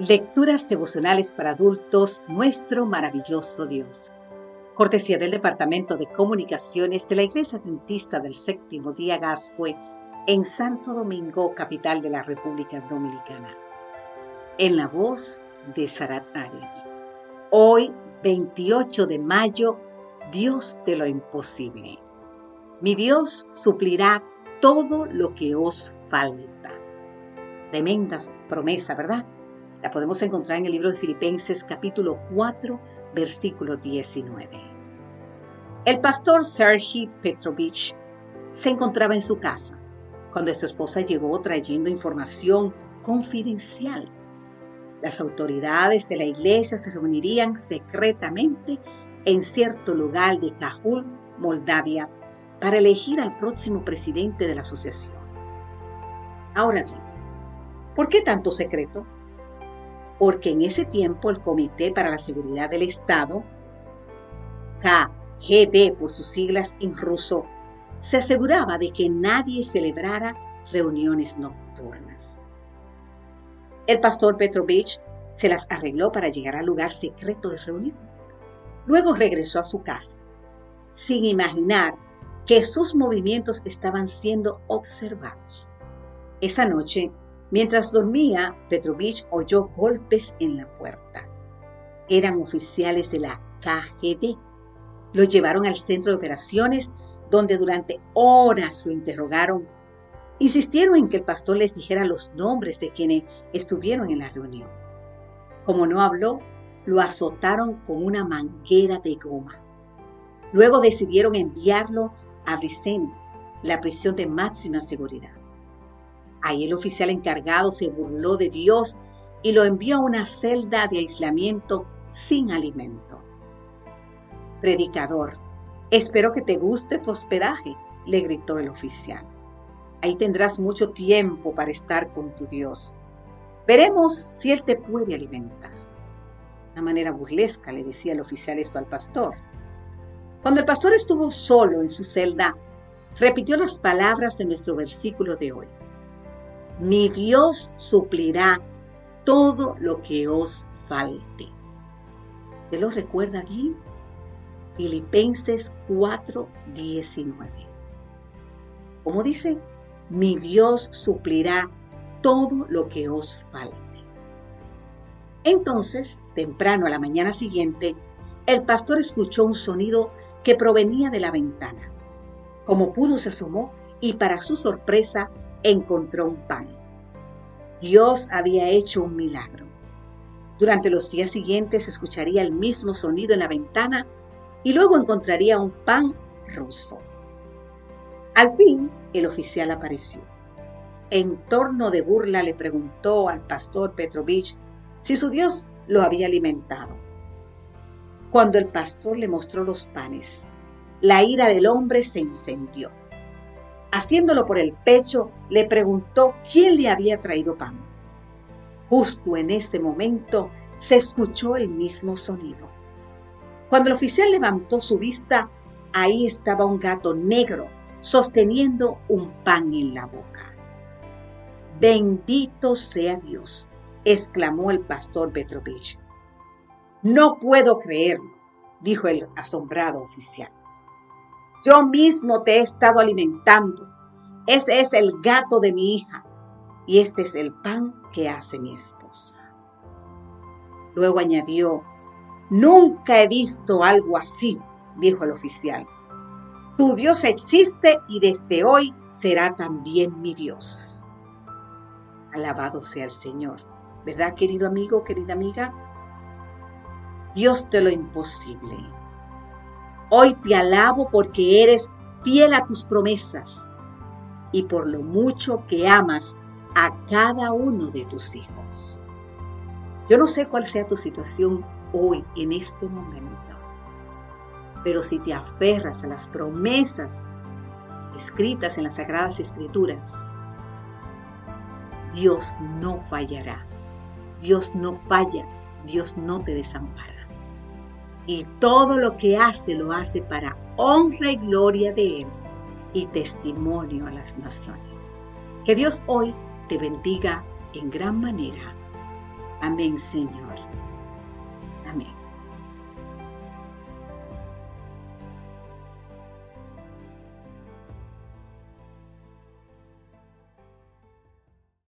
Lecturas devocionales para adultos, nuestro maravilloso Dios. Cortesía del Departamento de Comunicaciones de la Iglesia Adventista del Séptimo Día Gascue en Santo Domingo, capital de la República Dominicana. En la voz de Sarat Arias. Hoy, 28 de mayo, Dios de lo imposible. Mi Dios suplirá todo lo que os falta. Tremenda promesa, ¿verdad? La podemos encontrar en el libro de Filipenses capítulo 4, versículo 19. El pastor Sergei Petrovich se encontraba en su casa cuando su esposa llegó trayendo información confidencial. Las autoridades de la iglesia se reunirían secretamente en cierto lugar de Cajul, Moldavia, para elegir al próximo presidente de la asociación. Ahora bien, ¿por qué tanto secreto? Porque en ese tiempo el Comité para la Seguridad del Estado, KGB por sus siglas en ruso, se aseguraba de que nadie celebrara reuniones nocturnas. El pastor Petrovich se las arregló para llegar al lugar secreto de reunión. Luego regresó a su casa, sin imaginar que sus movimientos estaban siendo observados. Esa noche Mientras dormía, Petrovich oyó golpes en la puerta. Eran oficiales de la KGB. Lo llevaron al centro de operaciones, donde durante horas lo interrogaron. Insistieron en que el pastor les dijera los nombres de quienes estuvieron en la reunión. Como no habló, lo azotaron con una manguera de goma. Luego decidieron enviarlo a Vicente, la prisión de máxima seguridad. Ahí el oficial encargado se burló de Dios y lo envió a una celda de aislamiento sin alimento. Predicador, espero que te guste tu hospedaje, le gritó el oficial. Ahí tendrás mucho tiempo para estar con tu Dios. Veremos si Él te puede alimentar. De una manera burlesca le decía el oficial esto al pastor. Cuando el pastor estuvo solo en su celda, repitió las palabras de nuestro versículo de hoy mi Dios suplirá todo lo que os falte. ¿Te lo recuerda bien? Filipenses 4:19. Como dice, mi Dios suplirá todo lo que os falte. Entonces, temprano a la mañana siguiente, el pastor escuchó un sonido que provenía de la ventana. Como pudo se asomó y para su sorpresa encontró un pan. Dios había hecho un milagro. Durante los días siguientes escucharía el mismo sonido en la ventana y luego encontraría un pan ruso. Al fin, el oficial apareció. En torno de burla le preguntó al pastor Petrovich si su Dios lo había alimentado. Cuando el pastor le mostró los panes, la ira del hombre se encendió haciéndolo por el pecho, le preguntó quién le había traído pan. Justo en ese momento se escuchó el mismo sonido. Cuando el oficial levantó su vista, ahí estaba un gato negro sosteniendo un pan en la boca. Bendito sea Dios, exclamó el pastor Petrovich. No puedo creerlo, dijo el asombrado oficial. Yo mismo te he estado alimentando. Ese es el gato de mi hija y este es el pan que hace mi esposa. Luego añadió, nunca he visto algo así, dijo el oficial. Tu Dios existe y desde hoy será también mi Dios. Alabado sea el Señor. ¿Verdad, querido amigo, querida amiga? Dios de lo imposible Hoy te alabo porque eres fiel a tus promesas y por lo mucho que amas a cada uno de tus hijos. Yo no sé cuál sea tu situación hoy, en este momento, pero si te aferras a las promesas escritas en las Sagradas Escrituras, Dios no fallará. Dios no falla. Dios no te desampara y todo lo que hace lo hace para honra y gloria de Él y testimonio a las naciones. Que Dios hoy te bendiga en gran manera. Amén, Señor.